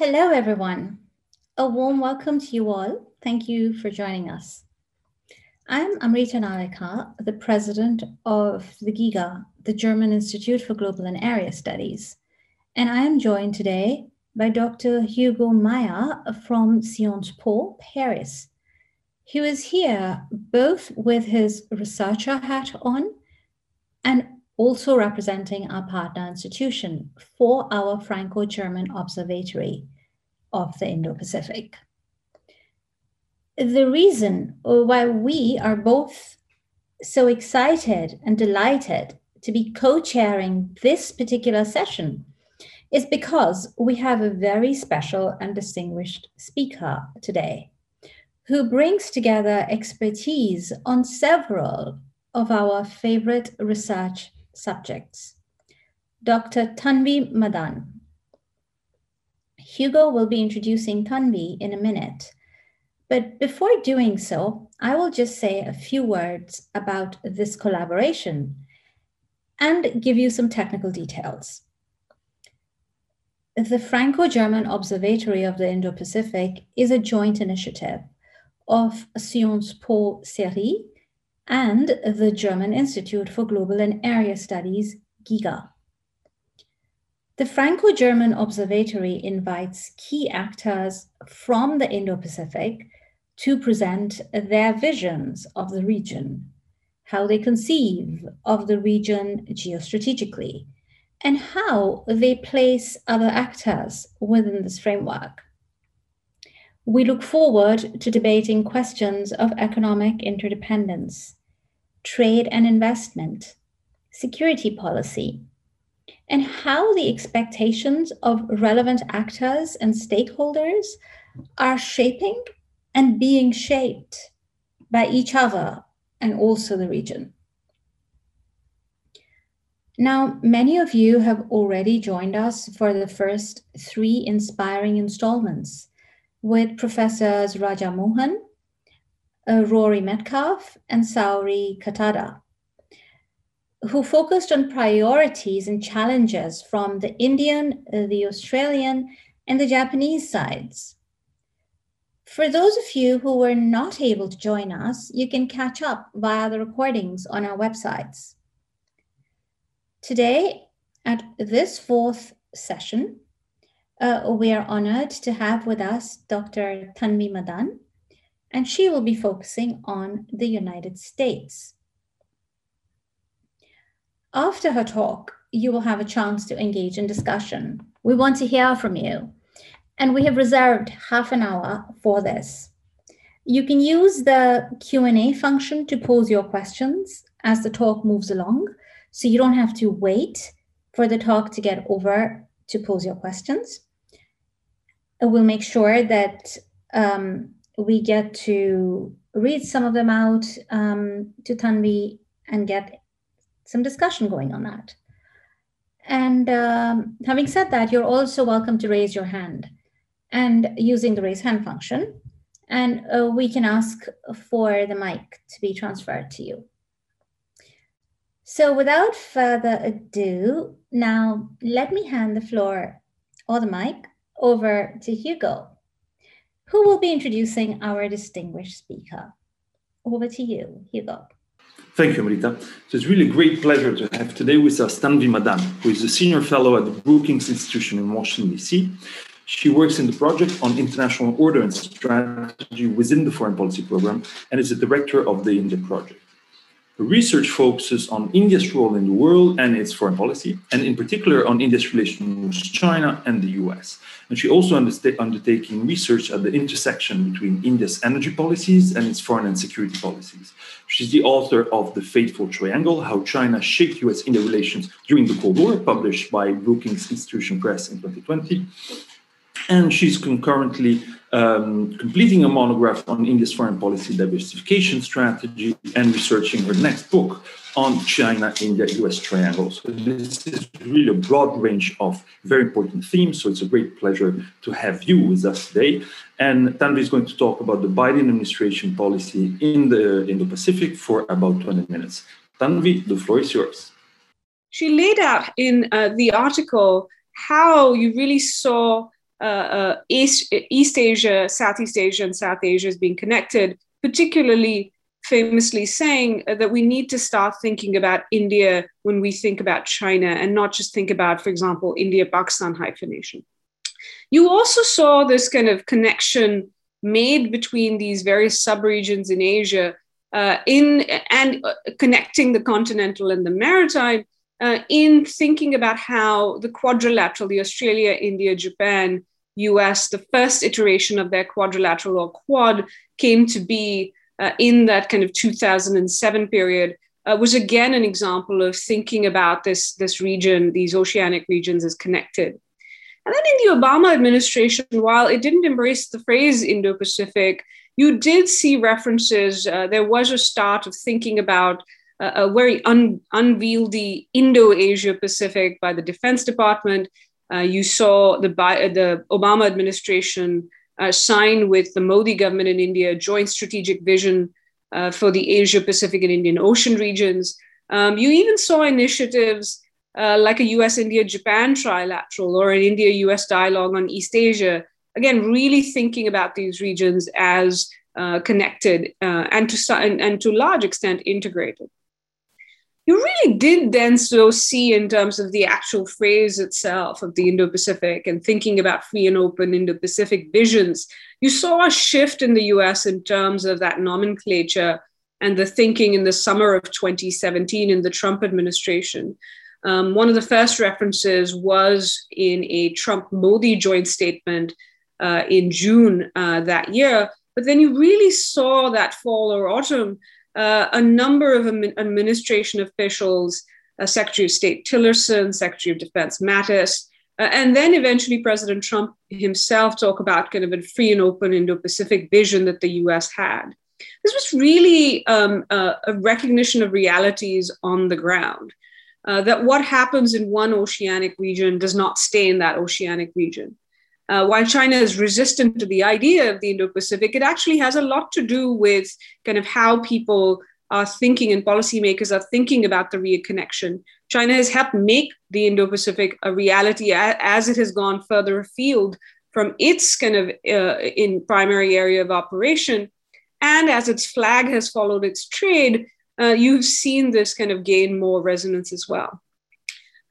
Hello, everyone. A warm welcome to you all. Thank you for joining us. I'm Amrita Narlikar, the president of the GIGA, the German Institute for Global and Area Studies. And I am joined today by Dr. Hugo Meijer from Sciences Po, Paris. He was here both with his researcher hat on and also representing our partner institution for our Franco German Observatory of the Indo Pacific. The reason why we are both so excited and delighted to be co chairing this particular session is because we have a very special and distinguished speaker today who brings together expertise on several of our favorite research subjects. Dr. Tanvi Madan. Hugo will be introducing Tanvi in a minute. But before doing so, I will just say a few words about this collaboration and give you some technical details. The Franco German Observatory of the Indo Pacific is a joint initiative of Sciences Po CERI and the German Institute for Global and Area Studies, GIGA. The Franco German Observatory invites key actors from the Indo Pacific to present their visions of the region, how they conceive of the region geostrategically, and how they place other actors within this framework. We look forward to debating questions of economic interdependence, trade and investment, security policy, and how the expectations of relevant actors and stakeholders are shaping and being shaped by each other and also the region. Now, many of you have already joined us for the first three inspiring installments with Professors Raja Mohan, uh, Rory Medcalf, and Saori Katada, who focused on priorities and challenges from the Indian, uh, the Australian, and the Japanese sides. For those of you who were not able to join us, you can catch up via the recordings on our websites. Today, at this fourth session, uh, we are honored to have with us Dr. Tanvi Madan, and she will be focusing on the United States. After her talk, you will have a chance to engage in discussion. We want to hear from you, and we have reserved half an hour for this. You can use the Q&A function to pose your questions as the talk moves along, so you don't have to wait for the talk to get over to pose your questions. We'll make sure that um, we get to read some of them out um, to Tanvi and get some discussion going on that. And um, having said that, you're also welcome to raise your hand and using the raise hand function. And uh, we can ask for the mic to be transferred to you. So without further ado, now let me hand the floor or the mic over to Hugo, who will be introducing our distinguished speaker. Over to you, Hugo. Thank you, Amrita. So it's really a great pleasure to have today with us Tanvi Madan, who is a senior fellow at the Brookings Institution in Washington, D.C. She works in the project on international order and strategy within the foreign policy program and is the director of the India project research focuses on India's role in the world and its foreign policy, and in particular on India's relation with China and the US. And she also undertaking research at the intersection between India's energy policies and its foreign and security policies. She's the author of The Fateful Triangle How China Shaped US India Relations During the Cold War, published by Brookings Institution Press in 2020. And she's concurrently um, completing a monograph on India's foreign policy diversification strategy and researching her next book on China, India, US triangle. So this is really a broad range of very important themes. So it's a great pleasure to have you with us today. And Tanvi is going to talk about the Biden administration policy in the Indo-Pacific for about 20 minutes. Tanvi, the floor is yours. She laid out in uh, the article how you really saw East, East Asia, Southeast Asia, and South Asia as being connected, particularly famously saying that we need to start thinking about India when we think about China and not just think about, for example, India Pakistan hyphenation. You also saw this kind of connection made between these various subregions in Asia uh, in and uh, connecting the continental and the maritime uh, in thinking about how the quadrilateral, the Australia, India, Japan, US, the first iteration of their quadrilateral or quad came to be uh, in that kind of 2007 period. Uh, was again an example of thinking about this, this region, these oceanic regions, as connected. And then in the Obama administration, while it didn't embrace the phrase Indo Pacific, you did see references. Uh, there was a start of thinking about a very un- unwieldy Indo Asia Pacific by the Defense Department. Uh, you saw the, the Obama administration uh, sign with the Modi government in India a joint strategic vision uh, for the Asia Pacific and Indian Ocean regions. Um, you even saw initiatives uh, like a US India Japan trilateral or an India US dialogue on East Asia. Again, really thinking about these regions as uh, connected uh, and, to, and, and to large extent integrated. You really did then so see in terms of the actual phrase itself of the Indo Pacific and thinking about free and open Indo Pacific visions. You saw a shift in the US in terms of that nomenclature and the thinking in the summer of 2017 in the Trump administration. Um, one of the first references was in a Trump Modi joint statement uh, in June uh, that year. But then you really saw that fall or autumn uh, a number of administration officials, uh, Secretary of State Tillerson, Secretary of Defense Mattis, uh, and then eventually President Trump himself talk about kind of a free and open Indo-Pacific vision that the U.S. had. This was really um, a recognition of realities on the ground uh, that what happens in one oceanic region does not stay in that oceanic region. Uh, while China is resistant to the idea of the Indo Pacific, it actually has a lot to do with kind of how people are thinking and policymakers are thinking about the reconnection. China has helped make the Indo Pacific a reality as it has gone further afield from its kind of uh, in primary area of operation. And as its flag has followed its trade, uh, you've seen this kind of gain more resonance as well.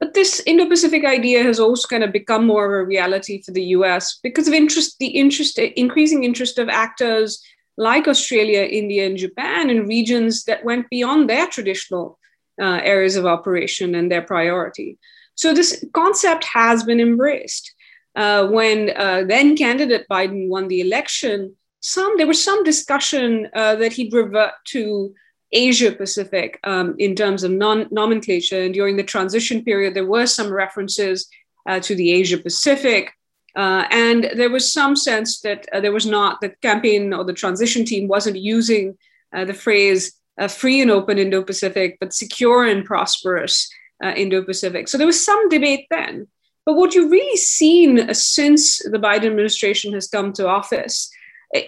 But this Indo-Pacific idea has also kind of become more of a reality for the US because of interest, the interest, increasing interest of actors like Australia, India, and Japan in regions that went beyond their traditional uh, areas of operation and their priority. So this concept has been embraced. Uh, when uh, then candidate Biden won the election, some there was some discussion uh, that he'd revert to Asia Pacific um, in terms of non- nomenclature. And during the transition period, there were some references uh, to the Asia Pacific. Uh, and there was some sense that uh, there was not, the campaign or the transition team wasn't using uh, the phrase uh, free and open Indo Pacific, but secure and prosperous uh, Indo Pacific. So there was some debate then. But what you've really seen since the Biden administration has come to office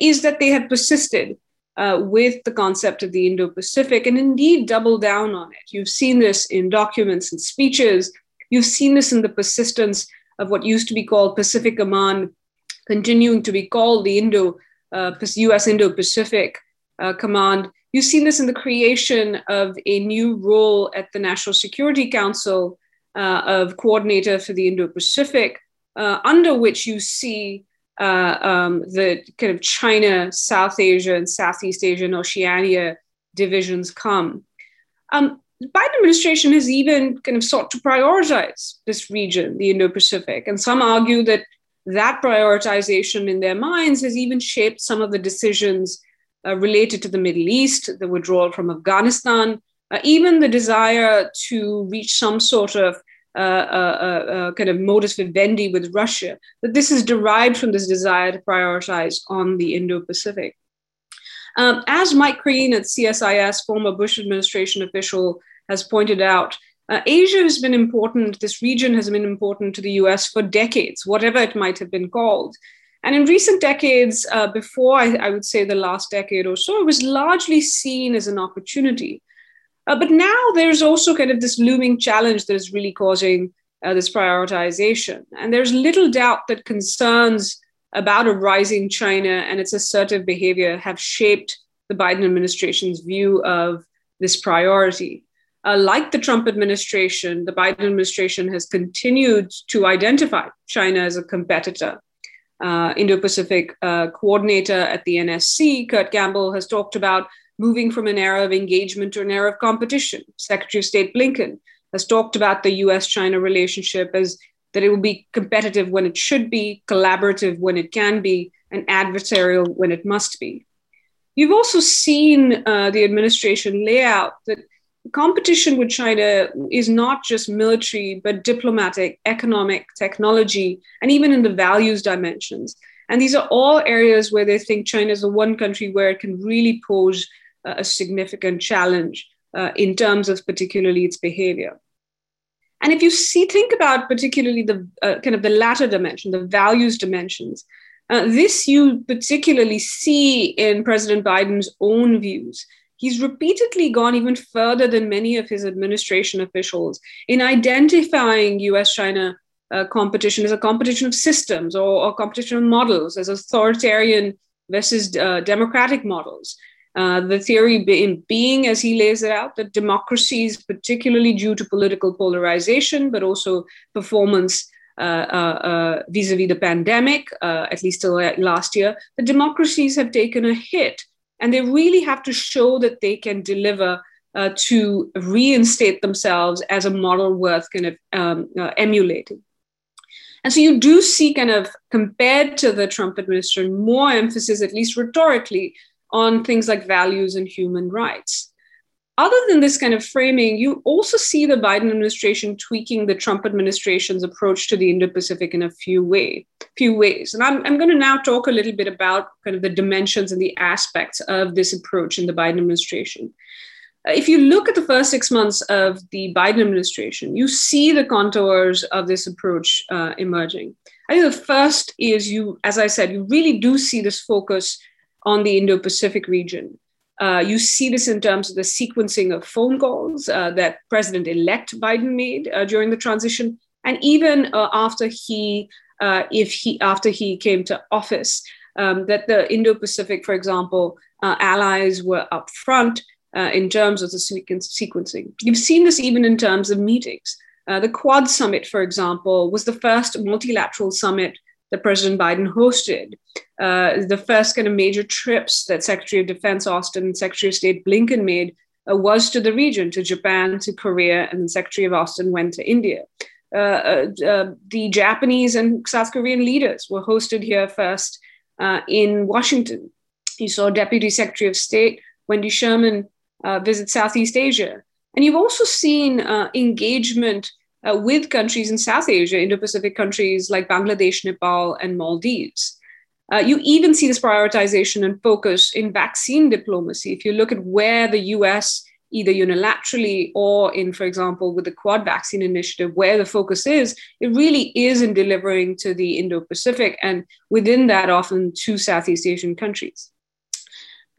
is that they have persisted uh, with the concept of the Indo Pacific and indeed double down on it. You've seen this in documents and speeches. You've seen this in the persistence of what used to be called Pacific Command, continuing to be called the Indo uh, US Indo Pacific uh, Command. You've seen this in the creation of a new role at the National Security Council uh, of coordinator for the Indo Pacific, uh, under which you see uh, um, the kind of China, South Asia, and Southeast Asia and Oceania divisions come. Um, the Biden administration has even kind of sought to prioritize this region, the Indo Pacific. And some argue that that prioritization in their minds has even shaped some of the decisions uh, related to the Middle East, the withdrawal from Afghanistan, uh, even the desire to reach some sort of kind of modus vivendi with Russia, that this is derived from this desire to prioritize on the Indo Pacific. Um, as Mike Green at CSIS, former Bush administration official, has pointed out, uh, Asia has been important, this region has been important to the US for decades, whatever it might have been called. And in recent decades, uh, before I, I, would say the last decade or so, it was largely seen as an opportunity uh, but now there's also kind of this looming challenge that is really causing uh, this prioritization. And there's little doubt that concerns about a rising China and its assertive behavior have shaped the Biden administration's view of this priority. Uh, like the Trump administration, the Biden administration has continued to identify China as a competitor. Uh, Indo Pacific uh, coordinator at the NSC, Kurt Campbell, has talked about moving from an era of engagement to an era of competition. Secretary of State Blinken has talked about the US China relationship as that it will be competitive when it should be, collaborative when it can be, and adversarial when it must be. You've also seen uh, the administration lay out that competition with China is not just military, but diplomatic, economic, technology, and even in the values dimensions. And these are all areas where they think China is the one country where it can really pose a significant challenge uh, in terms of particularly its behavior. And if you see, think about particularly the uh, kind of the latter dimension, the values dimensions, uh, this you particularly see in President Biden's own views. He's repeatedly gone even further than many of his administration officials in identifying US China uh, competition as a competition of systems or, or competition of models, as authoritarian versus uh, democratic models. Uh, the theory being, being, as he lays it out, that democracies, particularly due to political polarization, but also performance uh, uh, vis-a-vis the pandemic, at least till last year, the democracies have taken a hit, and they really have to show that they can deliver uh, to reinstate themselves as a model worth kind of um, uh, emulating. And so you do see kind of compared to the Trump administration more emphasis, at least rhetorically, on things like values and human rights. Other than this kind of framing, you also see the Biden administration tweaking the Trump administration's approach to the Indo-Pacific in a few way, few ways. And I'm, I'm going to now talk a little bit about kind of the dimensions and the aspects of this approach in the Biden administration. Uh, if you look at the first six months of the Biden administration, you see the contours of this approach uh, emerging. I think the first is you, as I said, you really do see this focus on the Indo Pacific region. Uh, you see this in terms of the sequencing of phone calls uh, that President elect Biden made uh, during the transition, and even uh, after he, uh, if he, after he came to office, um, that the Indo Pacific, for example, uh, allies were up front in terms of the sequencing. You've seen this even in terms of meetings. the Quad Summit, for example, was the first multilateral summit that President Biden hosted. Uh, the first kind of major trips that Secretary of Defense Austin and Secretary of State Blinken made uh, was to the region, to Japan, to Korea, and then Secretary of Austin went to India. Uh, uh, uh the Japanese and South Korean leaders were hosted here first in Washington. You saw Deputy Secretary of State Wendy Sherman visit Southeast Asia. And you've also seen engagement uh, with countries in South Asia, Indo Pacific countries like Bangladesh, Nepal, and Maldives. Uh, you even see this prioritization and focus in vaccine diplomacy. If you look at where the US, either unilaterally or in, for example, with the Quad Vaccine Initiative, where the focus is, it really is in delivering to the Indo Pacific and within that, often to Southeast Asian countries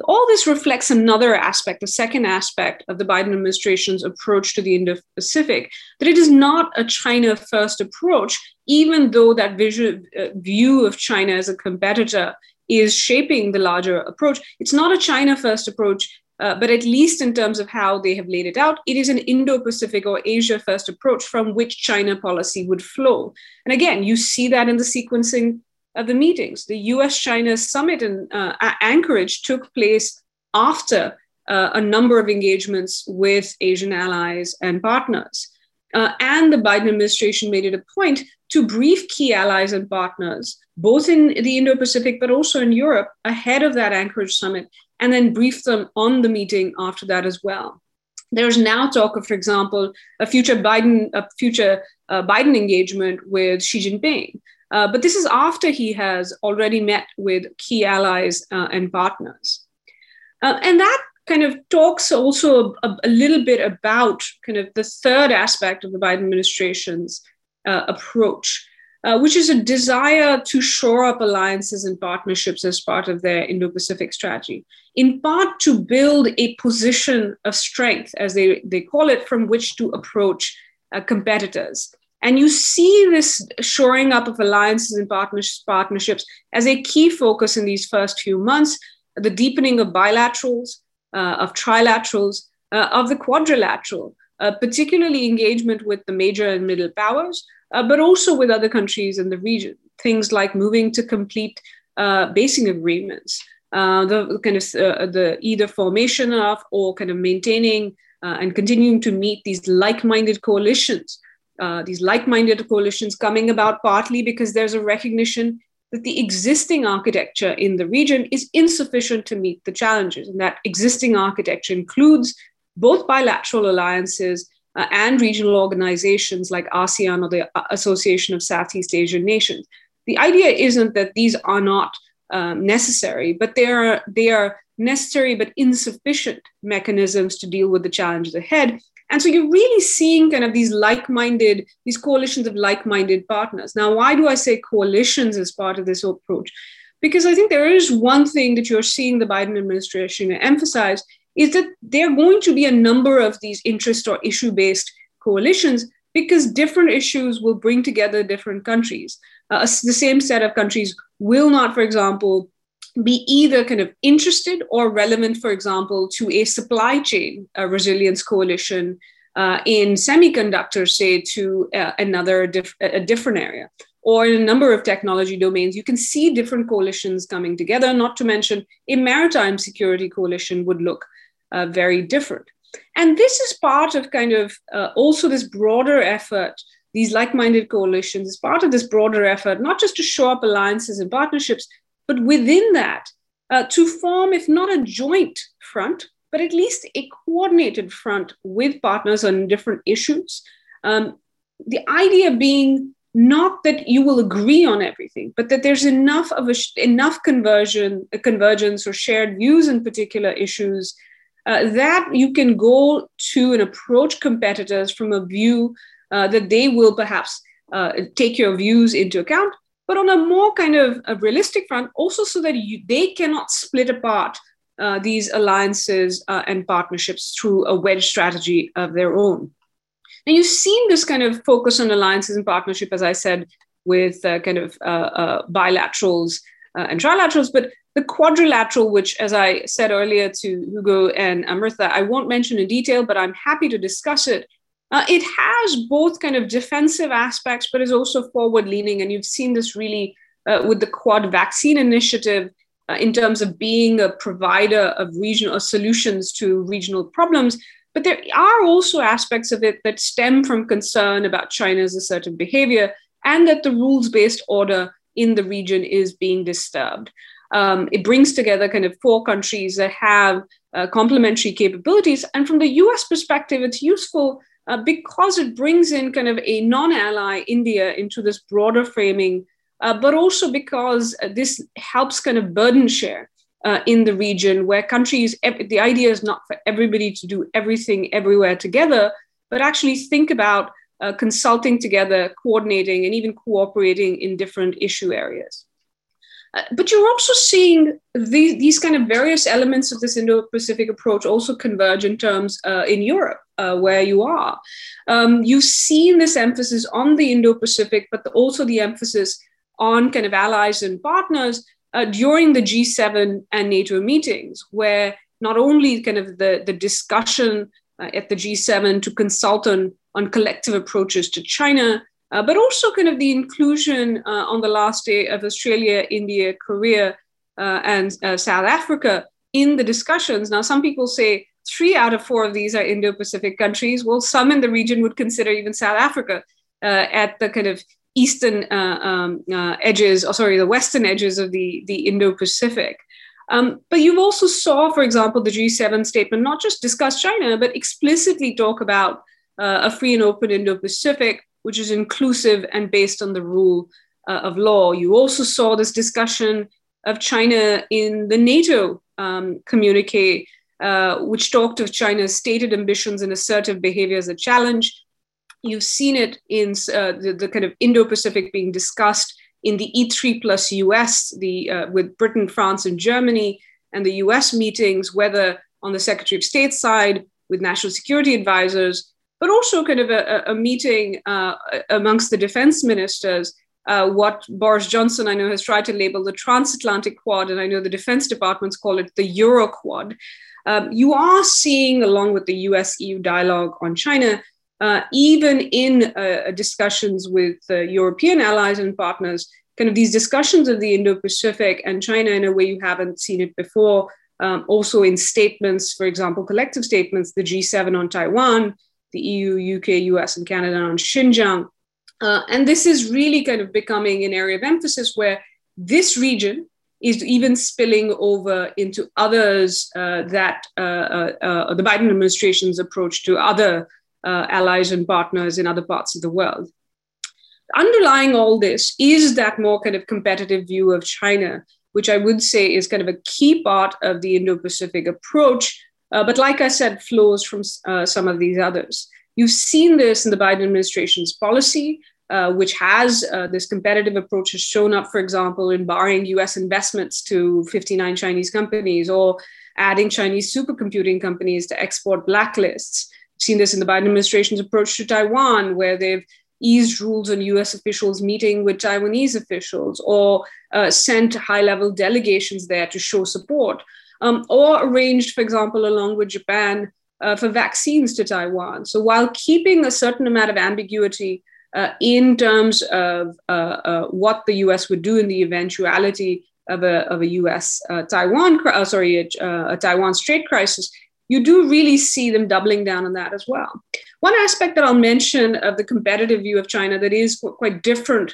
all this reflects another aspect, the second aspect of the Biden administration's approach to the Indo Pacific, that it is not a China first approach, even though that uh, view of China as a competitor is shaping the larger approach. It's not a China first approach. Uh, but at least in terms of how they have laid it out, it is an Indo Pacific or Asia first approach from which China policy would flow. And again, you see that in the sequencing of the meetings. The US China summit in uh, Anchorage took place after uh, a number of engagements with Asian allies and partners. Uh, and the Biden administration made it a point to brief key allies and partners, both in the Indo Pacific but also in Europe, ahead of that Anchorage summit, and then brief them on the meeting after that as well. There's now talk of, for example, a future Biden, a future uh, Biden engagement with Xi Jinping. Uh, but this is after he has already met with key allies uh, and partners. Uh, and that kind of talks also a, a, little bit about kind of the third aspect of the Biden administration's uh, approach, uh, which is a desire to shore up alliances and partnerships as part of their Indo Pacific strategy, in part to build a position of strength, as they, they call it, from which to approach competitors. And you see this shoring up of alliances and partnerships as a key focus in these first few months, the deepening of bilaterals, uh, of trilaterals, uh, of the quadrilateral, uh, particularly engagement with the major and middle powers, uh, but also with other countries in the region. Things like moving to complete uh, basing agreements, uh, the kind of the either formation of or kind of maintaining and continuing to meet these like-minded coalitions uh, these like-minded coalitions coming about partly because there's a recognition that the existing architecture in the region is insufficient to meet the challenges. And that existing architecture includes both bilateral alliances uh, and regional organizations like asean or the association of southeast asian nations. The idea isn't that these are not um, necessary but they are they are necessary but insufficient mechanisms to deal with the challenges ahead and so you're really seeing kind of these like minded, these coalitions of like minded partners. Now, why do I say coalitions as part of this approach? Because I think there is one thing that you're seeing the Biden administration emphasize is that there are going to be a number of these interest or issue based coalitions because different issues will bring together different countries. Uh, the same set of countries will not, for example, be either kind of interested or relevant, for example, to a supply chain a resilience coalition uh, in semiconductors, say, to uh, another a different area, or in a number of technology domains. You can see different coalitions coming together, not to mention a maritime security coalition would look uh, very different. And this is part of kind of uh, also this broader effort these like-minded coalitions is part of this broader effort not just to show up alliances and partnerships but within that, uh, to form, if not a joint front, but at least a coordinated front with partners on different issues. Um, the idea being not that you will agree on everything, but that there's enough of a enough conversion, a convergence, or shared views in particular issues uh, that you can go to and approach competitors from a view uh, that they will perhaps uh, take your views into account, but on a more kind of a realistic front, also so that you, they cannot split apart uh, these alliances uh, and partnerships through a wedge strategy of their own. And you've seen this kind of focus on alliances and partnership, as I said, with uh, kind of uh, uh, bilaterals uh, and trilaterals, but the quadrilateral, which, as I said earlier to Hugo and Amrita, I won't mention in detail, but I'm happy to discuss it uh, it has both kind of defensive aspects, but is also forward leaning. And you've seen this really uh, with the Quad vaccine initiative uh, in terms of being a provider of regional solutions to regional problems. But there are also aspects of it that stem from concern about China's assertive behavior and that the rules based order in the region is being disturbed. Um, it brings together kind of four countries that have uh, complementary capabilities. And from the US perspective, it's useful uh, because it brings in kind of a non ally India into this broader framing, uh, but also because uh, this helps kind of burden share. Uh, in the region, where countries, the idea is not for everybody to do everything everywhere together, but actually think about uh, consulting together, coordinating, and even cooperating in different issue areas. Uh, but you're also seeing these, these kind of various elements of this Indo-Pacific approach also converge in terms uh, in Europe, uh, where you are. Um, you've seen this emphasis on the Indo-Pacific, but the, also the emphasis on kind of allies and partners uh, during the G7 and NATO meetings, where not only kind of the, the discussion uh, at the G7 to consult on, on collective approaches to China, uh, but also kind of the inclusion uh, on the last day of Australia, India, Korea, uh, and uh, South Africa in the discussions. Now, some people say three out of four of these are Indo Pacific countries. Well, some in the region would consider even South Africa uh, at the kind of eastern uh, um, edges, or sorry, the western edges of the, the Indo Pacific. Um, but you've also saw, for example, the G7 statement not just discuss China, but explicitly talk about a free and open Indo-Pacific, which is inclusive and based on the rule uh, of law. You also saw this discussion of China in the NATO um, communique, uh, which talked of China's stated ambitions and assertive behavior as a challenge. You've seen it in uh, the, the, kind of Indo-Pacific being discussed in the E3 plus US, the uh, with Britain, France, and Germany, and the US meetings, whether on the Secretary of State side with national security advisors but also kind of a, a meeting uh, amongst the defense ministers. Uh, what Boris Johnson, I know, has tried to label the transatlantic quad, and I know the defense departments call it the Euro quad. Um, you are seeing, along with the US EU dialogue on China, uh, even in uh, discussions with European allies and partners, kind of these discussions of the Indo Pacific and China in a way you haven't seen it before. Um, also, in statements, for example, collective statements, the G7 on Taiwan, the EU, UK, US, and Canada on Xinjiang. Uh, and this is really kind of becoming an area of emphasis where this region is even spilling over into others uh, that uh, uh, uh the Biden administration's approach to other uh, allies and partners in other parts of the world. Underlying all this is that more kind of competitive view of China, which I would say is kind of a key part of the Indo Pacific approach, uh, but like I said, flows from some of these others. You've seen this in the Biden administration's policy, uh, which has uh, this competitive approach has shown up, for example, in barring US investments to 59 Chinese companies or adding Chinese supercomputing companies to export blacklists. We've seen this in the Biden administration's approach to Taiwan, where they've eased rules on US officials meeting with Taiwanese officials or uh, sent high level delegations there to show support, um, or arranged, for example, along with Japan. Uh, for vaccines to Taiwan. So, while keeping a certain amount of ambiguity uh, in terms of uh, uh, what the US would do in the eventuality of a, of a US uh, Taiwan, uh, sorry, a, a Taiwan Strait crisis, you do really see them doubling down on that as well. One aspect that I'll mention of the competitive view of China that is quite different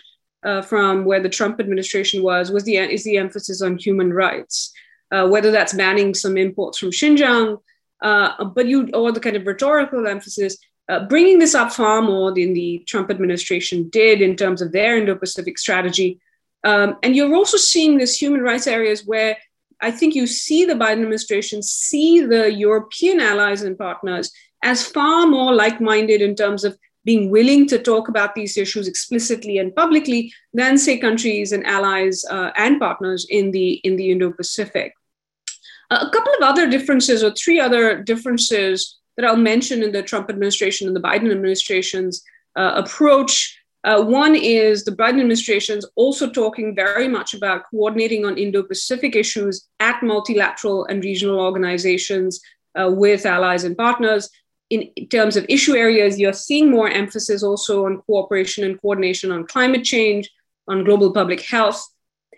from where the Trump administration was was the is the emphasis on human rights, whether that's banning some imports from Xinjiang, but you or the kind of rhetorical emphasis uh, bringing this up far more than the Trump administration did in terms of their Indo Pacific strategy. Um, and you're also seeing this human rights areas where I think you see the Biden administration see the European allies and partners as far more like minded in terms of being willing to talk about these issues explicitly and publicly than, say, countries and allies uh, and partners in the, in the Indo Pacific. Uh, a couple of other differences, or three other differences that I'll mention in the Trump administration and the Biden administration's uh, approach. Uh, one is the Biden administration is also talking very much about coordinating on Indo Pacific issues at multilateral and regional organizations uh, with allies and partners. In, terms of issue areas, you're seeing more emphasis also on cooperation and coordination on climate change, on global public health.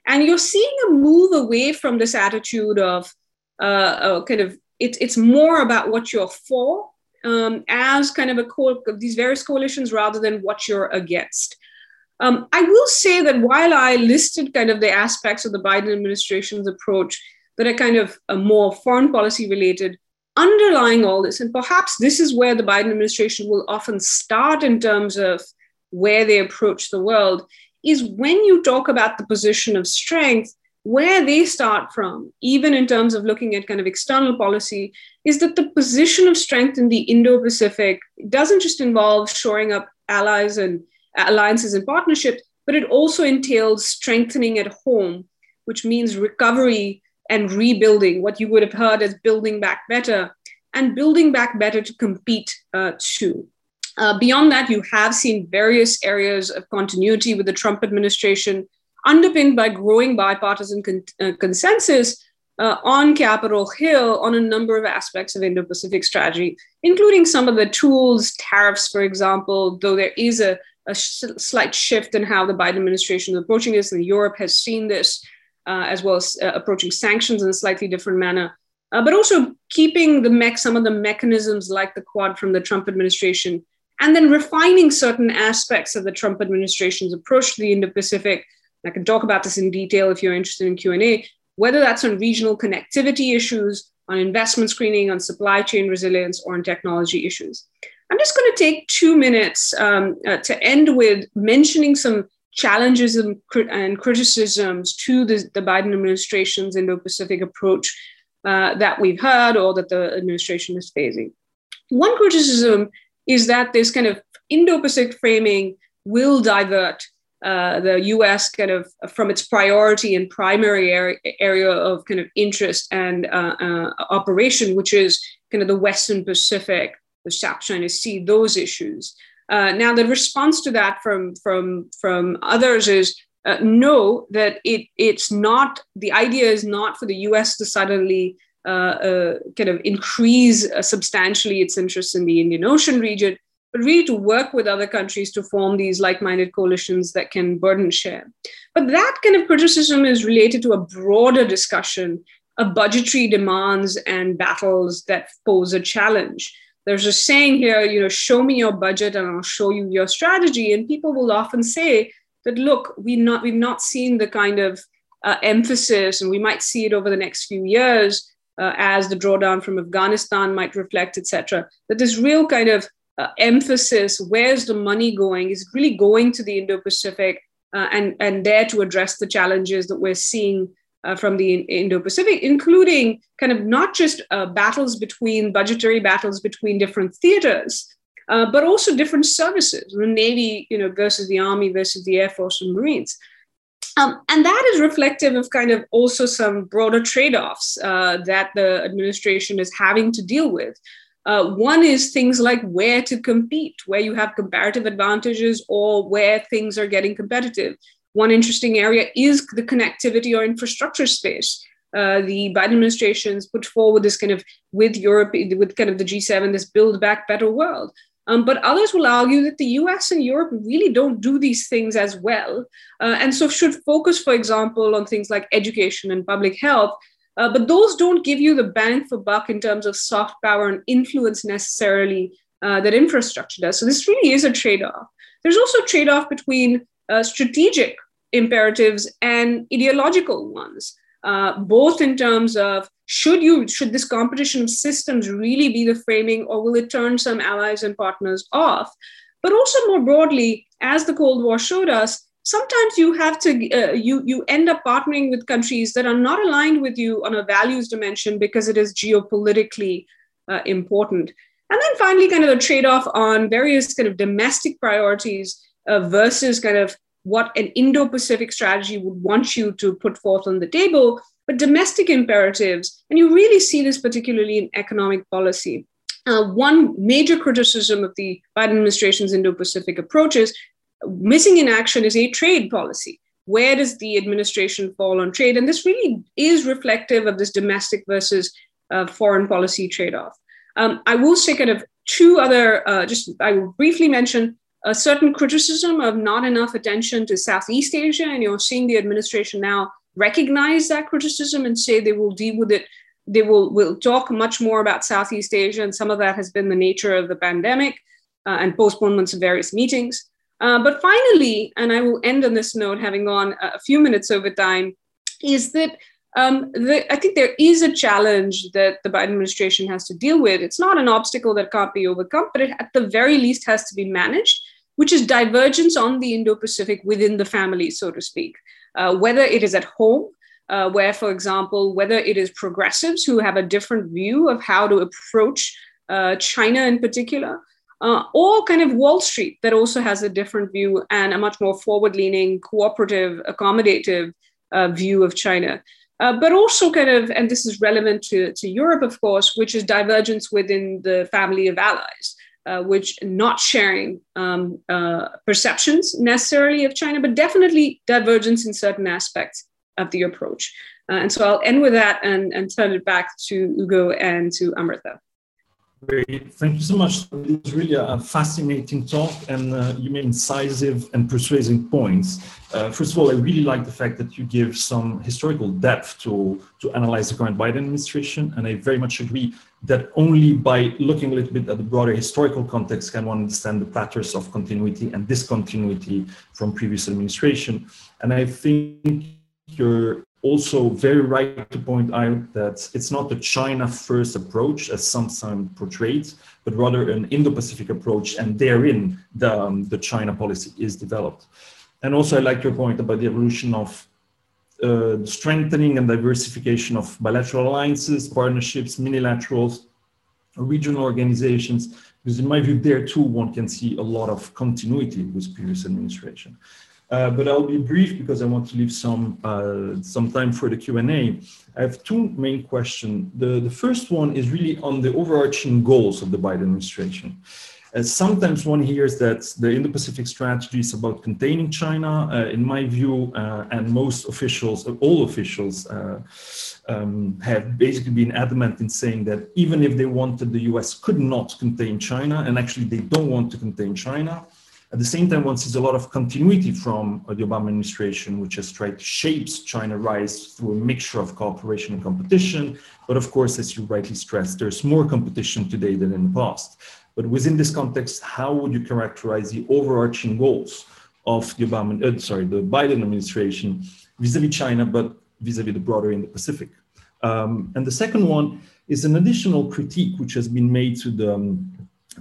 And you're seeing a move away from this attitude of uh, kind of it's it's more about what you're for um, as kind of a of these various coalitions rather than what you're against. Um, I will say that while I listed kind of the aspects of the Biden administration's approach that are kind of more foreign policy related, underlying all this, and perhaps this is where the Biden administration will often start in terms of where they approach the world, is when you talk about the position of strength, where they start from, even in terms of looking at kind of external policy, is that the position of strength in the Indo Pacific doesn't just involve shoring up allies and alliances and partnerships, but it also entails strengthening at home, which means recovery and rebuilding, what you would have heard as building back better, and building back better to compete uh, too. Uh, beyond that, you have seen various areas of continuity with the Trump administration underpinned by growing bipartisan con- uh, consensus uh, on Capitol Hill on a number of aspects of Indo Pacific strategy, including some of the tools, tariffs, for example, though there is a, a sh- slight shift in how the Biden administration is approaching this, and Europe has seen this, as well as uh, approaching sanctions in a slightly different manner. Uh, but also keeping the mech, some of the mechanisms like the Quad from the Trump administration, and then refining certain aspects of the Trump administration's approach to the Indo Pacific I can talk about this in detail if you're interested in Q&A, whether that's on regional connectivity issues, on investment screening, on supply chain resilience, or on technology issues. I'm just going to take two minutes um, uh, to end with mentioning some challenges and, and criticisms to the, the, Biden administration's Indo Pacific approach uh, that we've heard or that the administration is facing. One criticism is that this kind of Indo Pacific framing will divert uh, the US kind of from its priority and primary area, area of kind of interest and uh, uh, operation, which is kind of the Western Pacific, the South China Sea, those issues. Uh, now, the response to that from from from others is uh, no, that it it's not. The idea is not for the U.S. to suddenly uh, uh, kind of increase uh, substantially its interests in the Indian Ocean region, but really to work with other countries to form these like-minded coalitions that can burden share. But that kind of criticism is related to a broader discussion of budgetary demands and battles that pose a challenge there's a saying here, you know, show me your budget and I'll show you your strategy. And people will often say that, look, we've not we've not seen the kind of uh, emphasis, and we might see it over the next few years uh, as the drawdown from Afghanistan might reflect, etc. That this real kind of uh, emphasis, where's the money going, is really going to the Indo-Pacific uh, and and there to address the challenges that we're seeing uh, from the Indo Pacific, including kind of not just uh, battles between budgetary battles between different theaters, uh, but also different services, the Navy you know, versus the Army versus the Air Force and Marines. Um, and that is reflective of kind of also some broader trade offs uh, that the administration is having to deal with. Uh, one is things like where to compete, where you have comparative advantages or where things are getting competitive. One interesting area is the connectivity or infrastructure space. Uh, the Biden administration's put forward this kind of with Europe, with kind of the G7, this build back better world. Um, but others will argue that the US and Europe really don't do these things as well. Uh, and so should focus, for example, on things like education and public health. Uh, but those don't give you the bang for buck in terms of soft power and influence necessarily uh, that infrastructure does. So this really is a trade off. There's also a trade off between uh, strategic imperatives and ideological ones, uh, both in terms of should you should this competition of systems really be the framing, or will it turn some allies and partners off? But also more broadly, as the Cold War showed us, sometimes you have to uh, you you end up partnering with countries that are not aligned with you on a values dimension because it is geopolitically uh, important and then finally kind of a trade-off on various kind of domestic priorities uh, versus kind of what an Indo Pacific strategy would want you to put forth on the table, but domestic imperatives. And you really see this particularly in economic policy. Uh, one major criticism of the Biden administration's Indo Pacific approach is missing in action is a trade policy. Where does the administration fall on trade? And this really is reflective of this domestic versus uh, foreign policy trade off. Um, I will say kind of two other, uh, just I will briefly mention a certain criticism of not enough attention to Southeast Asia. And you're seeing the administration now recognize that criticism and say they will deal with it. They will, will talk much more about Southeast Asia. And some of that has been the nature of the pandemic uh, and postponements of various meetings. Uh, but finally, and I will end on this note, having gone a few minutes over time, is that um, the, I think there is a challenge that the Biden administration has to deal with. It's not an obstacle that can't be overcome, but it at the very least has to be managed, which is divergence on the Indo Pacific within the family, so to speak. Uh, whether it is at home, uh, where, for example, whether it is progressives who have a different view of how to approach uh, China in particular, uh, or kind of Wall Street that also has a different view and a much more forward leaning, cooperative, accommodative uh, view of China. Uh, but also kind of, and this is relevant to, to Europe, of course, which is divergence within the family of allies, uh, which not sharing um, uh, perceptions necessarily of China, but definitely divergence in certain aspects of the approach. Uh, and so I'll end with that and, and turn it back to Ugo and to Amrita. Great. Thank you so much. It was really a fascinating talk, and uh, you made incisive and persuasive points. Uh, first of all, I really like the fact that you give some historical depth to, to analyze the current Biden administration, and I very much agree that only by looking a little bit at the broader historical context can one understand the patterns of continuity and discontinuity from previous administration. And I think you're also very right to point out that it's not the China first approach as sometimes portrayed, but rather an Indo-Pacific approach, and therein the, um, the China policy is developed. And also, I like your point about the evolution of uh, strengthening and diversification of bilateral alliances, partnerships, minilaterals, regional organizations, because in my view, there too, one can see a lot of continuity with previous administration. uh, but I'll be brief because I want to leave some uh, some time for the Q&A. I have two main questions. The, the first one is really on the overarching goals of the Biden administration. Uh, sometimes one hears that the Indo-Pacific strategy is about containing China. Uh, in my view, uh, and most officials, uh, all officials, uh, um, have basically been adamant in saying that even if they wanted, the US could not contain China, and actually they don't want to contain China. At the same time, one sees a lot of continuity from the Obama administration, which has tried to shape China rise through a mixture of cooperation and competition. But of course, as you rightly stressed, there's more competition today than in the past. But within this context, how would you characterize the overarching goals of the Obama, uh, sorry, the Biden administration vis-a-vis China, but vis-a-vis the broader Indo-Pacific? Um, and the second one is an additional critique which has been made to the um,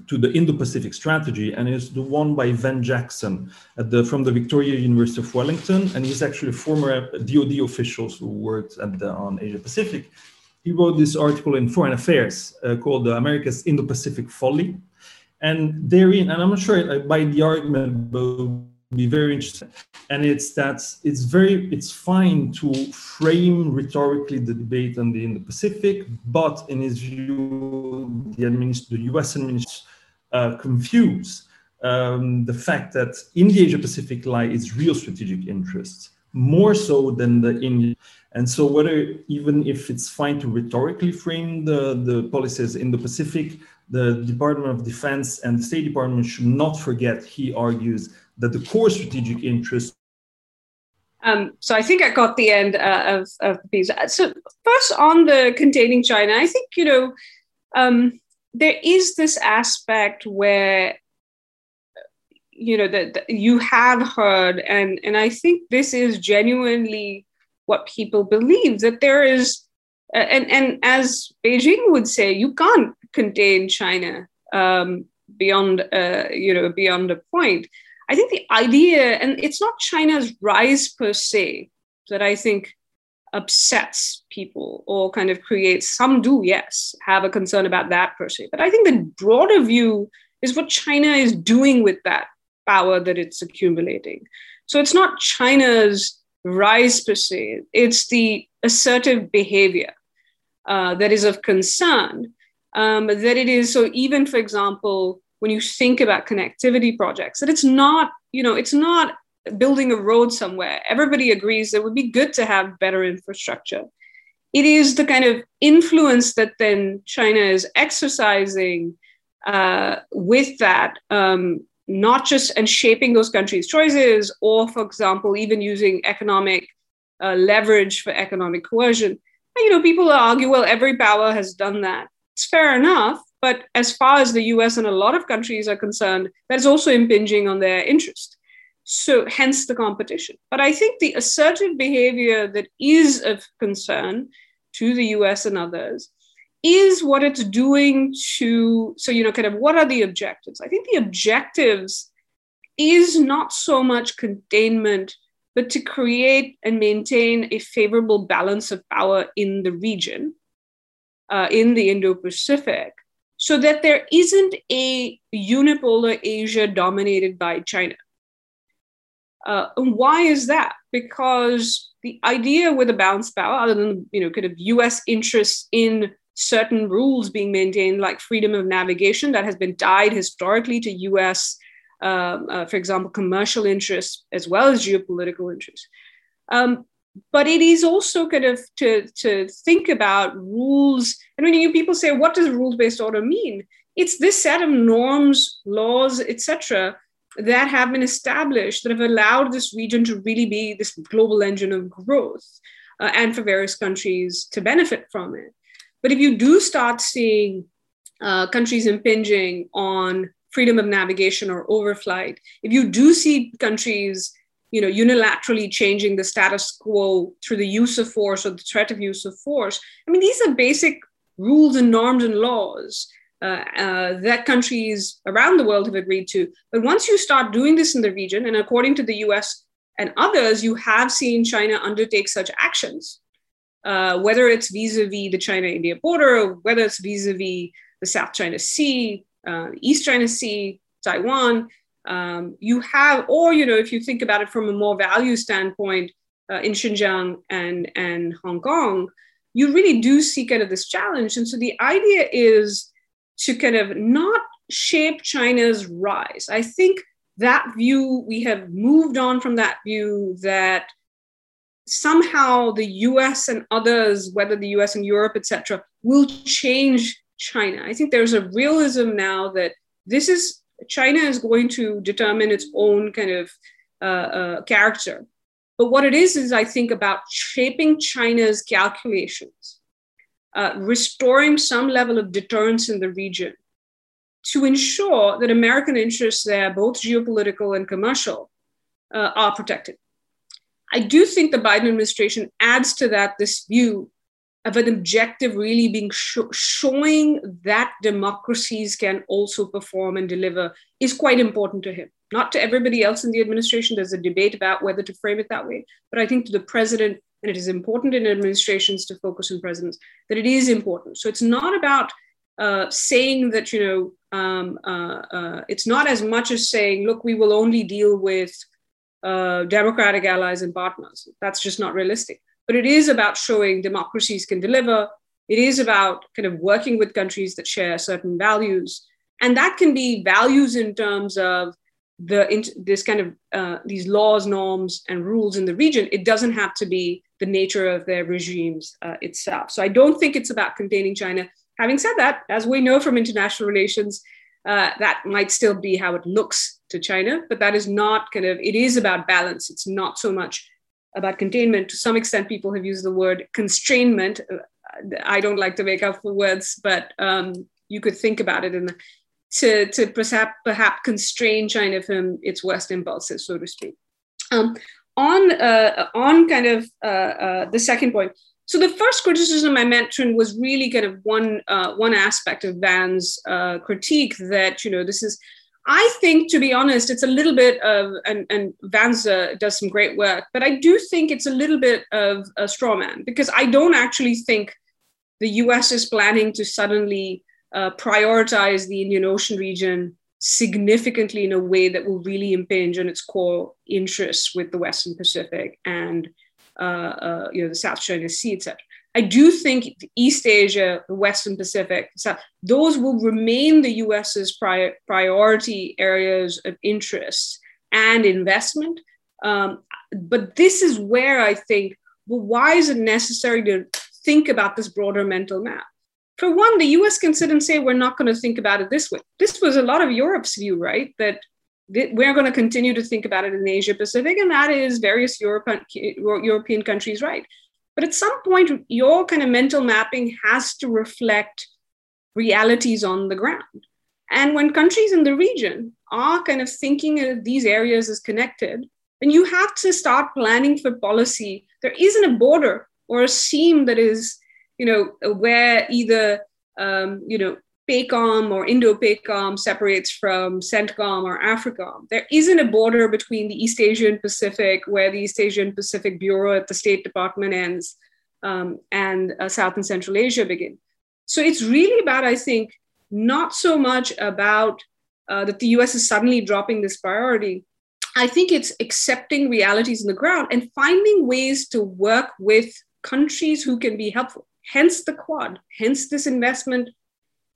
to the Indo-Pacific strategy, and is the one by Van Jackson the, from the Victoria University of Wellington, and he's actually a former DoD official who worked at the, on Asia Pacific. He wrote this article in Foreign Affairs uh, called "America's Indo-Pacific Folly," and therein, and I'm not sure I buy the argument, but be very interesting and it's that it's very it's fine to frame rhetorically the debate on the Indo-Pacific but in his view the, administ- the us administration uh, confuse um, the fact that in the asia pacific lie its real strategic interests more so than the Indian. And so, whether even if it's fine to rhetorically frame the, the policies in the Pacific, the Department of Defense and the State Department should not forget, he argues, that the core strategic interest. Um, so I think I got the end uh, of, of the piece. So first on the containing China, I think, you know, um, there is this aspect where you know that you have heard and and i think this is genuinely what people believe that there is uh, and and as beijing would say you can't contain china um, beyond uh, you know beyond a point i think the idea and it's not china's rise per se that i think upsets people or kind of creates some do yes have a concern about that per se but i think the broader view is what china is doing with that power that it's accumulating. So it's not China's rise per se, it's the assertive behavior uh, that is of concern. Um, that it is so, even for example, when you think about connectivity projects, that it's not, you know, it's not building a road somewhere. Everybody agrees that it would be good to have better infrastructure. It is the kind of influence that then China is exercising uh, with that um, not just and shaping those countries' choices, or for example, even using economic uh, leverage for economic coercion. You know, people argue, well, every power has done that. It's fair enough, but as far as the US and a lot of countries are concerned, that is also impinging on their interest. So, hence the competition. But I think the assertive behavior that is of concern to the US and others is what it's doing to so you know kind of what are the objectives i think the objectives is not so much containment but to create and maintain a favorable balance of power in the region uh, in the indo-pacific so that there isn't a unipolar asia dominated by china uh, and why is that because the idea with a balanced power other than you know kind of us interests in certain rules being maintained, like freedom of navigation, that has been tied historically to US, um, uh, for example, commercial interests as well as geopolitical interests. Um, but it is also kind of to, to think about rules. And when you people say, what does rules based order mean? It's this set of norms, laws, etc., that have been established that have allowed this region to really be this global engine of growth uh, and for various countries to benefit from it. But if you do start seeing uh, countries impinging on freedom of navigation or overflight, if you do see countries you know, unilaterally changing the status quo through the use of force or the threat of use of force, I mean, these are basic rules and norms and laws uh, uh, that countries around the world have agreed to. But once you start doing this in the region, and according to the US and others, you have seen China undertake such actions uh, whether it's vis-a-vis the China-India border, or whether it's vis-a-vis the South China Sea, uh, East China Sea, Taiwan, Um, you have, or you know, if you think about it from a more value standpoint, uh, in Xinjiang and and Hong Kong, you really do see kind of this challenge. And so the idea is to kind of not shape China's rise. I think that view we have moved on from that view that somehow the US and others, whether the US and Europe, etc., will change China. I think there's a realism now that this is China is going to determine its own kind of uh, uh, character. But what it is, is I think about shaping China's calculations, uh, restoring some level of deterrence in the region to ensure that American interests there, both geopolitical and commercial, uh, are protected. I do think the Biden administration adds to that this view of an objective really being sh- showing that democracies can also perform and deliver is quite important to him. Not to everybody else in the administration. There's a debate about whether to frame it that way. But I think to the president, and it is important in administrations to focus on presidents, that it is important. So it's not about uh, saying that, you know, um, uh, uh, it's not as much as saying, look, we will only deal with uh, democratic allies and partners. That's just not realistic. But it is about showing democracies can deliver. It is about kind of working with countries that share certain values. And that can be values in terms of the this kind of uh, these laws, norms, and rules in the region. It doesn't have to be the nature of their regimes uh, itself. So I don't think it's about containing China. Having said that, as we know from international relations, uh, that might still be how it looks to China, but that is not kind of, it is about balance. It's not so much about containment. To some extent, people have used the word constrainment. Uh, I don't like to make up for words, but um, you could think about it in the, to, to perhaps, perhaps constrain China from its West impulses, so to speak. Um, on, uh, on kind of uh, uh the second point, so the first criticism I mentioned was really kind of one uh, one aspect of Van's uh, critique that you know this is. I think, to be honest, it's a little bit of, and, and uh, does some great work, but I do think it's a little bit of a straw man because I don't actually think the US is planning to suddenly uh, prioritize the Indian Ocean region significantly in a way that will really impinge on its core interests with the Western Pacific and uh, uh, you know, the South China Sea, etc. I do think East Asia, the Western Pacific, those will remain the US's pri- priority areas of interest and investment. Um, but this is where I think, well, why is it necessary to think about this broader mental map? For one, the US can sit and say, we're not going to think about it this way. This was a lot of Europe's view, right? That we're going to continue to think about it in Asia Pacific, and that is various European European countries, right? But at some point, your kind of mental mapping has to reflect realities on the ground. And when countries in the region are kind of thinking of these areas as connected, then you have to start planning for policy. There isn't a border or a seam that is, you know, where either um, you know PACOM or Indo-PACOM separates from CENTCOM or AFRICOM. There isn't a border between the East Asian Pacific, where the East Asian Pacific Bureau at the State Department ends, um, and uh, South and Central Asia begin. So it's really about, I think, not so much about uh, that the US is suddenly dropping this priority. I think it's accepting realities on the ground and finding ways to work with countries who can be helpful. Hence the Quad, hence this investment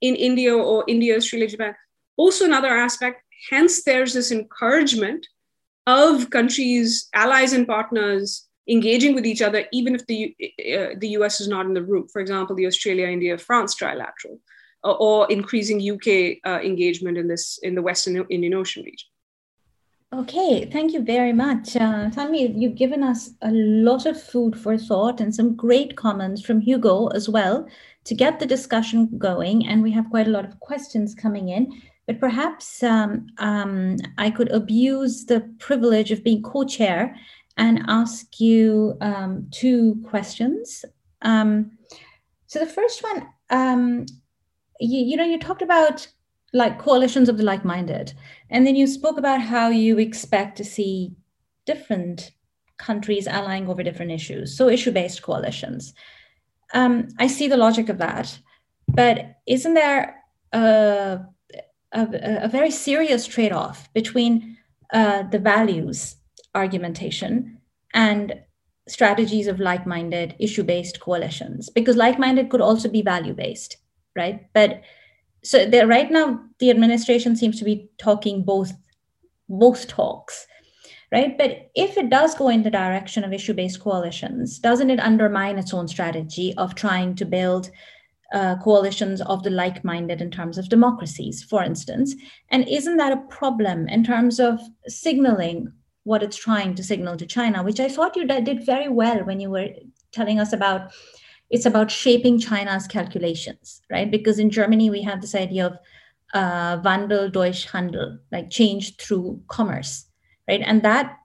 in India or India, Australia, Japan. Also, another aspect, hence, there's this encouragement of countries, allies, and partners engaging with each other, even if the, uh, the US is not in the room. For example, the Australia, India, France trilateral, uh, or increasing UK uh, engagement in this in the Western Indian Ocean region. Okay, thank you very much. Uh, you've given us a lot of food for thought and some great comments from Hugo as well to get the discussion going. And we have quite a lot of questions coming in. But perhaps um, um, I could abuse the privilege of being co chair and ask you um, two questions. Um, so the first one, um, you, you know, you talked about like coalitions of the like-minded and then you spoke about how you expect to see different countries allying over different issues so issue-based coalitions um, i see the logic of that. But isn't there a, a, a very serious trade off between uh, the values argumentation and strategies of like minded, issue based coalitions, because like minded could also be value based, right? But so there, right now, the administration seems to be talking both both talks right but if it does go in the direction of issue based coalitions doesn't it undermine its own strategy of trying to build uh, coalitions of the like minded in terms of democracies, for instance. And isn't that a problem in terms of signaling what it's trying to signal to China, which I thought you did very well when you were telling us about it's about shaping China's calculations, right? Because in Germany, we have this idea of uh, Wandel durch Handel, like change through commerce, right? And that,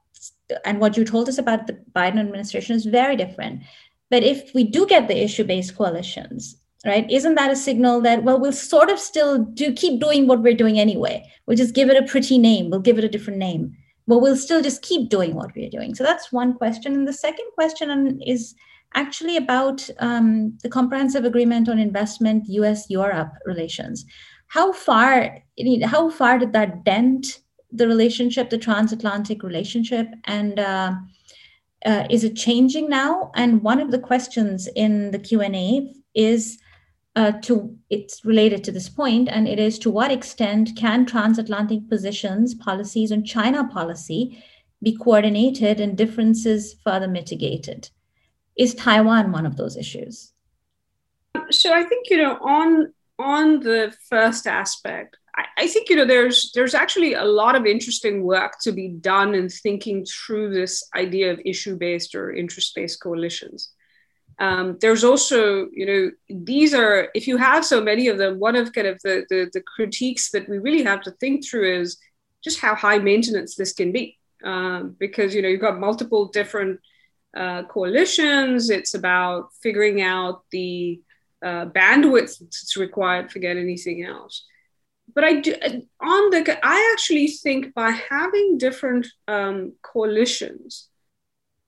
and what you told us about the Biden administration is very different. But if we do get the issue based coalitions, right isn't that a signal that well we'll sort of still do keep doing what we're doing anyway? We'll just give it a pretty name. We'll give it a different name. But we'll still just keep doing what we're doing. So that's one question. And the second question is actually about um, the comprehensive agreement on investment us europe relations. How far how far did that dent the relationship the transatlantic relationship and uh, uh, is it changing now and one of the questions in the q&a is uh, to it's related to this point, and it is to what extent can transatlantic positions, policies, and China policy be coordinated and differences further mitigated? Is Taiwan one of those issues? So I think you know on on the first aspect, I, think you know there's there's actually a lot of interesting work to be done in thinking through this idea of issue based or interest based coalitions. Um, there's also, you know, these are, if you have so many of them, one of kind of the, the, the critiques that we really have to think through is just how high maintenance this can be. Um, because, you know, you've got multiple different uh, coalitions. It's about figuring out the uh, bandwidth that's required, to forget anything else. But I do, on the, I actually think by having different um, coalitions,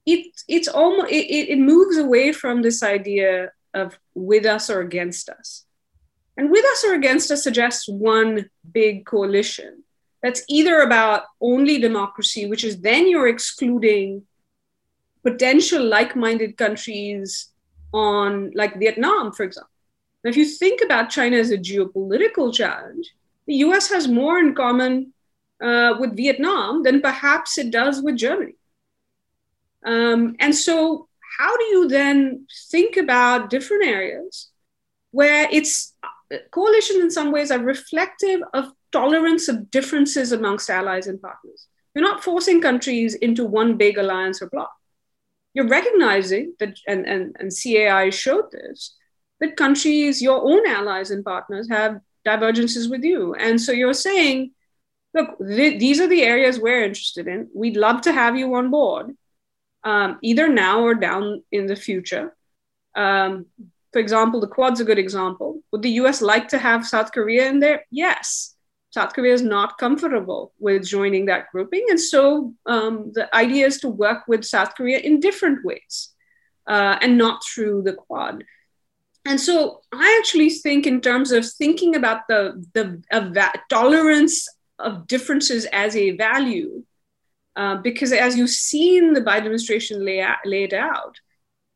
it it's almost it, it moves away from this idea of with us or against us. And with us or against us suggests one big coalition that's either about only democracy which is then you're excluding potential like-minded countries on like vietnam for example. Now, if you think about china as a geopolitical challenge the us has more in common uh, with vietnam than perhaps it does with germany um, and so, how do you then think about different areas where it's coalition in some ways are reflective of tolerance of differences amongst allies and partners? You're not forcing countries into one big alliance or bloc. You're recognizing that, and, and, and CAI showed this, that countries, your own allies and partners, have divergences with you. And so you're saying, look, th- these are the areas we're interested in. We'd love to have you on board um, either now or down in the future. Um, for example, the Quad's a good example. Would the US like to have South Korea in there? Yes. South Korea is not comfortable with joining that grouping. And so um, the idea is to work with South Korea in different ways uh, and not through the Quad. And so I actually think, in terms of thinking about the, the tolerance of differences as a value, uh, because as you've seen the Biden administration lay out, laid out,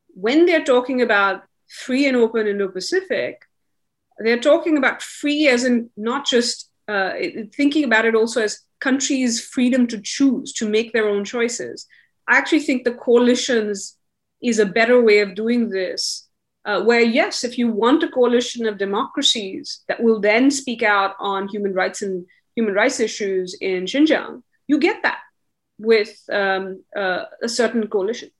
when they're talking about free and open Indo-Pacific, they're talking about free as in not just uh, thinking about it also as countries' freedom to choose, to make their own choices. I actually think the coalitions is a better way of doing this. Uh, where, yes, if you want a coalition of democracies that will then speak out on human rights and human rights issues in Xinjiang, you get that with um, uh, a certain coalition.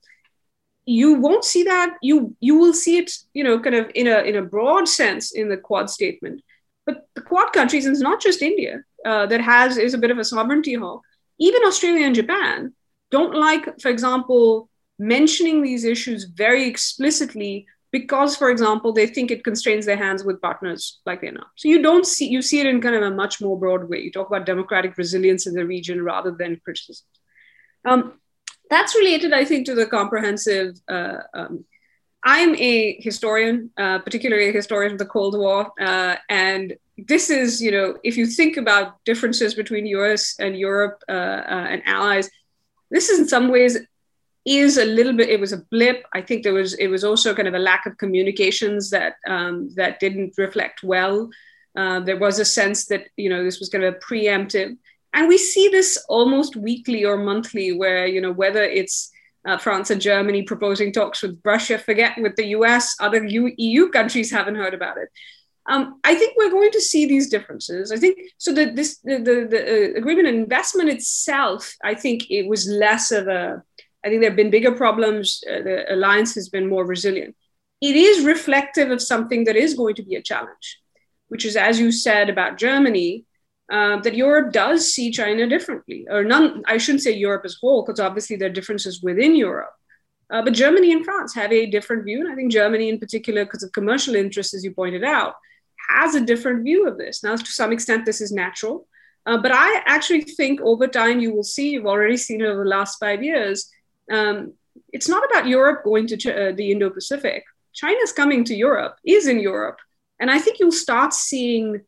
You won't see that. You you will see it you know kind of in a in a broad sense in the quad statement. But the quad countries and it's not just india uh, that has is a bit of a sovereignty hawk. Even australia and japan don't like for example mentioning these issues very explicitly because for example they think it constrains their hands with partners like vietnam so you don't see you see it in kind of a much more broad way you talk about democratic resilience in the region rather than criticism um, that's related, I think, to the comprehensive. Uh, um, I'm a historian, uh, particularly a historian of the Cold War, uh, and this is, you know, if you think about differences between US and Europe uh, uh, and allies, this is in some ways is a little bit it was a blip i think there was it was also kind of a lack of communications that um, that didn't reflect well uh, there was a sense that you know this was kind of preemptive and we see this almost weekly or monthly where you know whether it's uh, France and Germany proposing talks with Russia, forget with the US, other EU countries haven't heard about it. Um, I think we're going to see these differences. I think so. That this the, the, the uh, agreement investment itself, I think it was less of a. I think there have been bigger problems. Uh, the alliance has been more resilient. It is reflective of something that is going to be a challenge, which is, as you said about Germany, uh, that Europe does see China differently, or none. I shouldn't say Europe as a whole, because obviously there are differences within Europe. Uh, but Germany and France have a different view, and I think Germany, in particular, because of commercial interests, as you pointed out, has a different view of this. Now, to some extent, this is natural. Uh, but I actually think over time, you will see, you've already seen it over the last five years, um, it's not about Europe going to uh, the Indo Pacific. China's coming to Europe, is in Europe. And I think you'll start seeing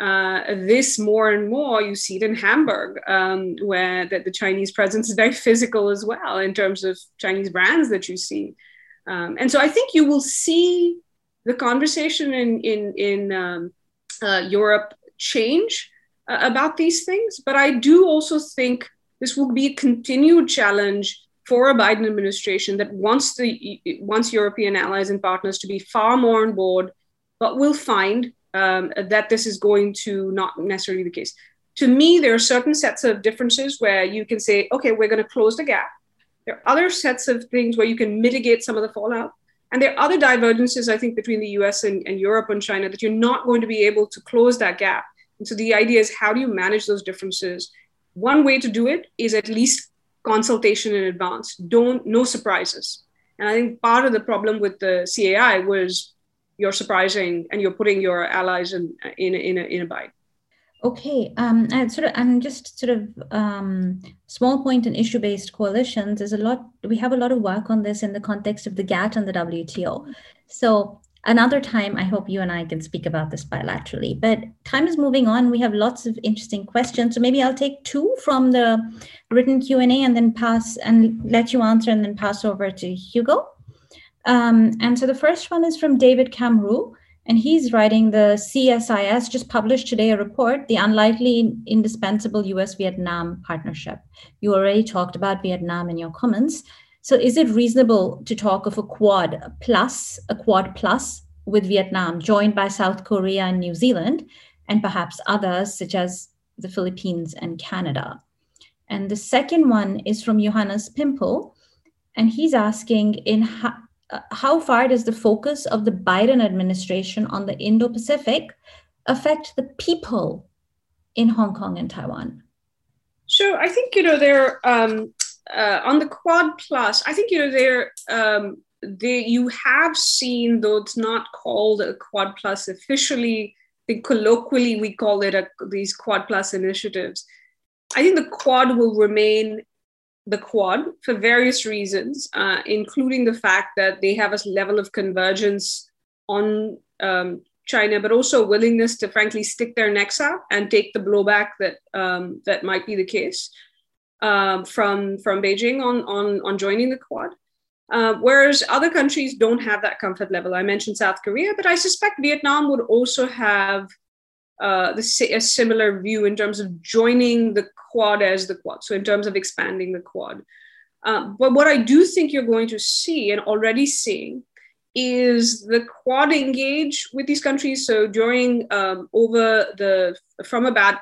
uh, this more and more. You see it in Hamburg, um, where the, the, Chinese presence is very physical as well in terms of Chinese brands that you see. Um, and so I think you will see the conversation in in in um, uh, Europe change uh, about these things. But I do also think this will be a continued challenge for a Biden administration that wants the wants European allies and partners to be far more on board, but will find um, that this is going to not necessarily be the case. To me, there are certain sets of differences where you can say, okay, we're going to close the gap. There are other sets of things where you can mitigate some of the fallout. And there are other divergences, I think, between the US and, and Europe and China that you're not going to be able to close that gap. And so the idea is how do you manage those differences? One way to do it is at least consultation in advance. Don't, no surprises. And I think part of the problem with the CAI was you're surprising and you're putting your allies in, in, in, a, in a bind. Okay, um, and sort of, and just sort of um, small point in issue-based coalitions. There's a lot. We have a lot of work on this in the context of the GATT and the WTO. So another time, I hope you and I can speak about this bilaterally. But time is moving on. We have lots of interesting questions. So maybe I'll take two from the written Q and A, and then pass and let you answer, and then pass over to Hugo. Um, and so the first one is from David Camru and he's writing the CSIS just published today a report, The Unlikely Indispensable US Vietnam Partnership. You already talked about Vietnam in your comments. So is it reasonable to talk of a quad plus, a quad plus with Vietnam, joined by South Korea and New Zealand, and perhaps others such as the Philippines and Canada? And the second one is from Johannes Pimple, and he's asking in how, uh, how far does the focus of the Biden administration on the Indo Pacific affect the people in Hong Kong and Taiwan? Sure. I think, you know, there um, uh, on the Quad Plus, I think, you know, they're. Um, they, you have seen, though it's not called a Quad Plus officially, I think colloquially we call it a, these Quad Plus initiatives. I think the Quad will remain the Quad for various reasons, uh, including the fact that they have a level of convergence on um, China, but also willingness to frankly stick their necks out and take the blowback that um, that might be the case um, from from Beijing on on on joining the Quad. Uh, whereas other countries don't have that comfort level. I mentioned South Korea, but I suspect Vietnam would also have uh, the, a similar view in terms of joining the quad as the quad. So in terms of expanding the quad. Um, but what I do think you're going to see and already seeing is the quad engage with these countries. So during um, over the from about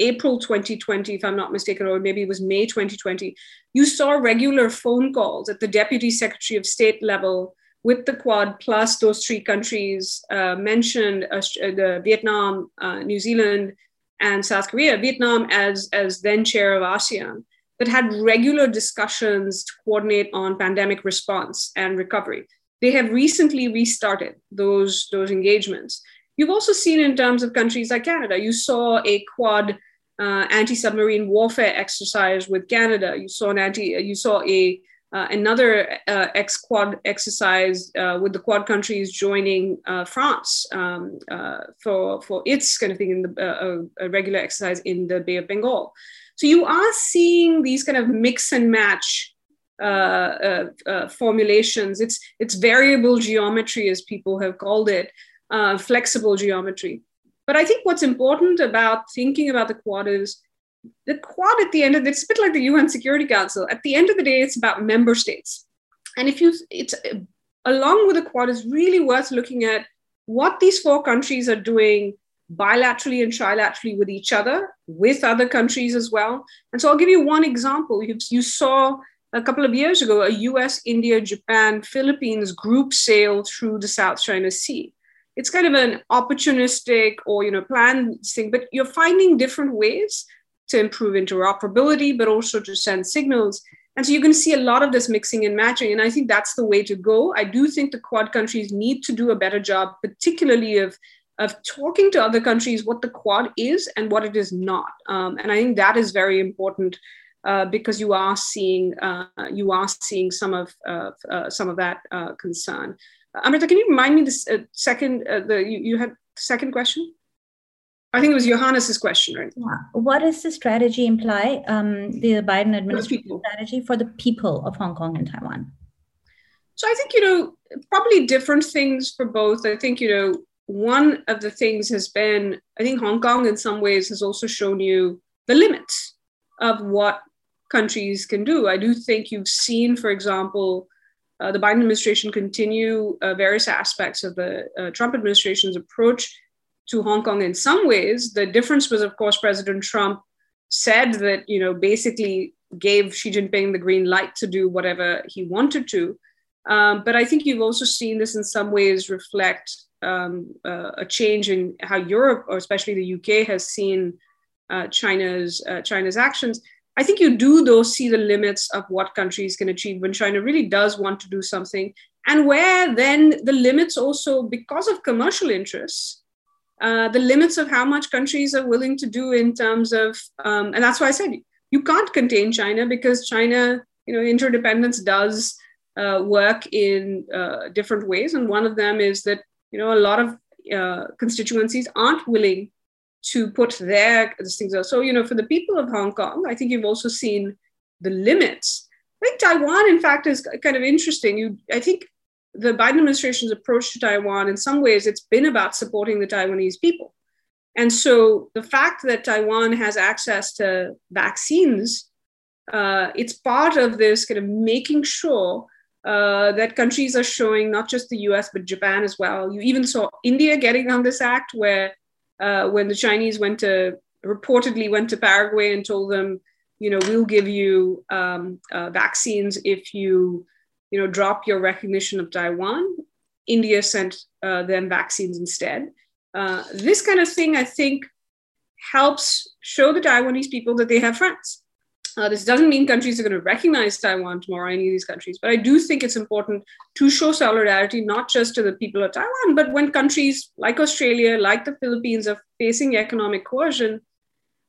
April 2020, if I'm not mistaken, or maybe it was May 2020, you saw regular phone calls at the Deputy Secretary of State level with the Quad plus those three countries uh, mentioned, uh, the Vietnam, uh, New Zealand, and South Korea, Vietnam as, as then chair of ASEAN, that had regular discussions to coordinate on pandemic response and recovery. They have recently restarted those, those engagements. You've also seen in terms of countries like Canada, you saw a quad uh, anti-submarine warfare exercise with Canada. You saw an anti, you saw a uh, another uh, ex Quad exercise uh, with the Quad countries joining uh, France um, uh, for, for its kind of thing in the uh, a regular exercise in the Bay of Bengal. So you are seeing these kind of mix and match formulations. It's it's variable geometry, as people have called it, flexible geometry. But I think what's important about thinking about the Quad is the quad at the end of it's a bit like the UN Security Council. At the end of the day, it's about member states. And if you, it's along with the quad is really worth looking at what these four countries are doing bilaterally and trilaterally with each other, with other countries as well. And so I'll give you one example. You, you saw a couple of years ago a US, India, Japan, Philippines group sail through the South China Sea. It's kind of an opportunistic or you know planned thing, but you're finding different ways to improve interoperability, but also to send signals. And so you're going to see a lot of this mixing and matching. And I think that's the way to go. I do think the Quad countries need to do a better job, particularly of, of talking to other countries what the Quad is and what it is not. Um, and I think that is very important uh, because you are seeing uh, you are seeing some of uh, some of that uh, concern. Amrita, can you remind me the uh, second uh, the you, you had second question? I think it was Johannes's question, right? Yeah. What does the strategy imply, um, the Biden administration strategy for the people of Hong Kong and Taiwan? So I think, you know, probably different things for both. I think, you know, one of the things has been, I think Hong Kong in some ways has also shown you the limits of what countries can do. I do think you've seen, for example, uh, the Biden administration continue uh, various aspects of the uh, Trump administration's approach to Hong Kong in some ways. The difference was, of course, President Trump said that, you know, basically gave Xi Jinping the green light to do whatever he wanted to. Um, but I think you've also seen this in some ways reflect um, uh, a change in how Europe, or especially the UK, has seen uh, China's uh, China's actions. I think you do though see the limits of what countries can achieve when China really does want to do something, and where then the limits also because of commercial interests uh, the limits of how much countries are willing to do in terms of, um, and that's why I said you can't contain China because China, you know, interdependence does uh, work in uh, different ways, and one of them is that you know a lot of uh, constituencies aren't willing to put their things out. So you know, for the people of Hong Kong, I think you've also seen the limits. I think Taiwan, in fact, is kind of interesting. You, I think the Biden administration's approach to Taiwan, in some ways, it's been about supporting the Taiwanese people. And so the fact that Taiwan has access to vaccines, uh, it's part of this kind of making sure uh, that countries are showing not just the US, but Japan as well. You even saw India getting on this act where uh, when the Chinese went to, reportedly went to Paraguay and told them, you know, we'll give you um, uh, vaccines if you you know, drop your recognition of Taiwan. India sent uh, them vaccines instead. Uh, this kind of thing, I think, helps show the Taiwanese people that they have friends. Uh, this doesn't mean countries are going to recognize Taiwan tomorrow, any of these countries, but I do think it's important to show solidarity, not just to the people of Taiwan, but when countries like Australia, like the Philippines, are facing economic coercion,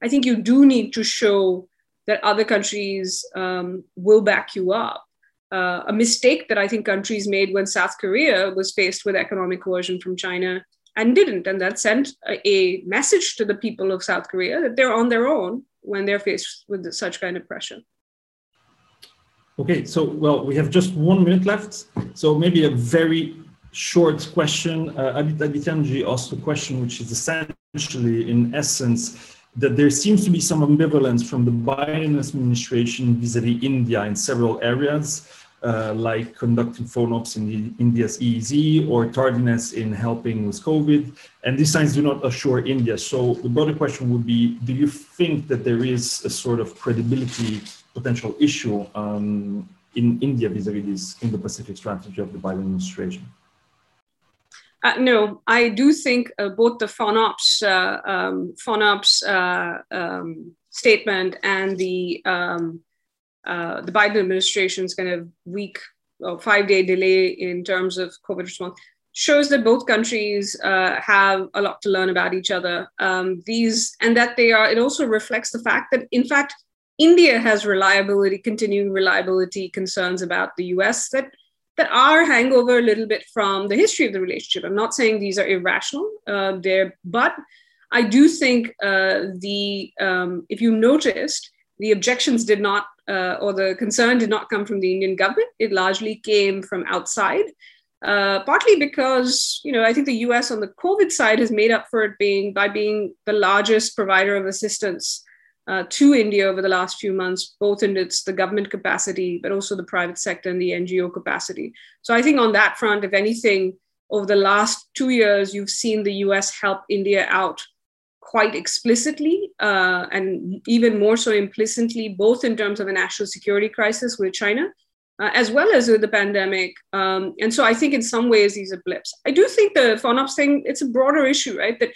I think you do need to show that other countries um, will back you up uh, a mistake that I think countries made when South Korea was faced with economic coercion from China and didn't. And that sent a, a, message to the people of South Korea that they're on their own when they're faced with such kind of pressure. Okay, so well, we have just one minute left. So maybe a very short question. Uh, Adityanji asked a question which is essentially, in essence, that there seems to be some ambivalence from the Biden administration vis-a-vis India in several areas, uh, like conducting FONOPS in the, India's EEZ or tardiness in helping with COVID. And these signs do not assure India. So the broader question would be, do you think that there is a sort of credibility potential issue um, in India vis-a-vis this Indo-Pacific strategy of the Biden administration? Uh, no, I do think uh, both the FONOPS, uh, um, FONOPS uh, um, statement and the um, uh, the Biden administration's kind of week or five day delay in terms of COVID response shows that both countries uh, have a lot to learn about each other. Um, these and that they are. It also reflects the fact that, in fact, India has reliability, continuing reliability concerns about the US that that are hangover a little bit from the history of the relationship. I'm not saying these are irrational, uh, there, but I do think uh, the um, if you noticed, the objections did not uh, or the concern did not come from the Indian government. It largely came from outside. Uh, partly because you know I think the U.S. on the COVID side has made up for it being by being the largest provider of assistance uh, to India over the last few months, both in its the government capacity, but also the private sector and the NGO capacity. So I think on that front, if anything, over the last two years, you've seen the U.S. help India out quite explicitly uh, and even more so implicitly, both in terms of a national security crisis with China, uh, as well as with the pandemic. Um, and so I think in some ways these are blips. I do think the FONOPS thing, it's a broader issue, right? That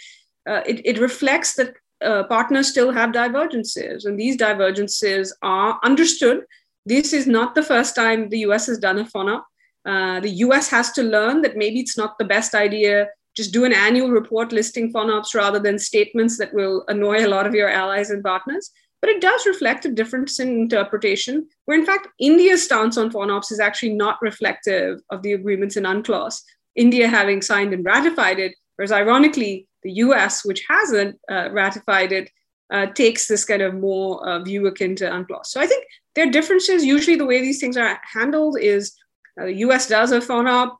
uh, it, it reflects that uh, partners still have divergences, and these divergences are understood. This is not the first time the US has done a FONOP. Uh, the US has to learn that maybe it's not the best idea just do an annual report listing FONOPS rather than statements that will annoy a lot of your allies and partners but it does reflect a difference in interpretation, where in fact India's stance on FONOPS is actually not reflective of the agreements in UNCLOS, India having signed and ratified it, whereas ironically, the US, which hasn't uh, ratified it, uh, takes this kind of more uh, view akin to UNCLOS. So I think there are differences. Usually, the way these things are handled is uh, the US does a FONOP,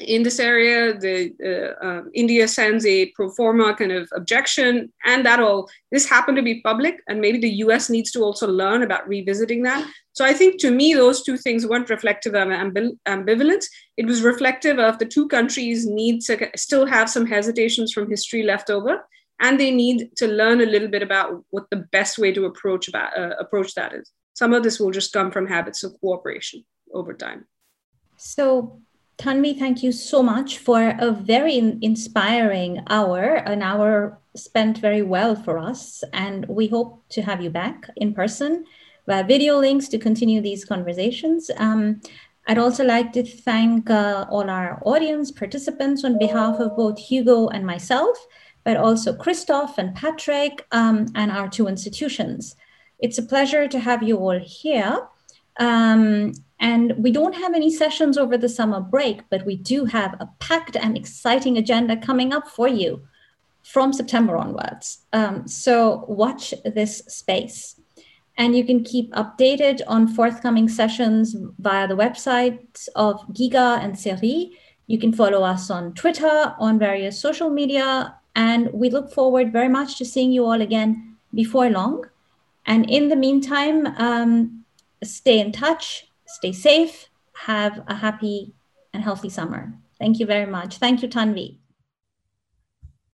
in this area, the uh, uh, India sends a pro forma kind of objection, and that all this happened to be public, and maybe the U.S. needs to also learn about revisiting that. So I think to me, those two things weren't reflective of ambiv- ambivalence. It was reflective of the two countries need to still have some hesitations from history left over, and they need to learn a little bit about what the best way to approach about uh, approach that is. Some of this will just come from habits of cooperation over time. So Tanvi, thank you so much for a very inspiring hour, an hour spent very well for us. And we hope to have you back in person via video links to continue these conversations. Um, I'd also like to thank uh, all our audience participants on behalf of both Hugo and myself, but also Christoph and Patrick um, and our two institutions. It's a pleasure to have you all here. Um, and we don't have any sessions over the summer break, but we do have a packed and exciting agenda coming up for you from September onwards. Um, so watch this space. And you can keep updated on forthcoming sessions via the websites of Giga and Ceri. You can follow us on Twitter, on various social media, and we look forward very much to seeing you all again before long. And in the meantime, um, stay in touch, stay safe, have a happy and healthy summer. Thank you very much. Thank you, Tanvi.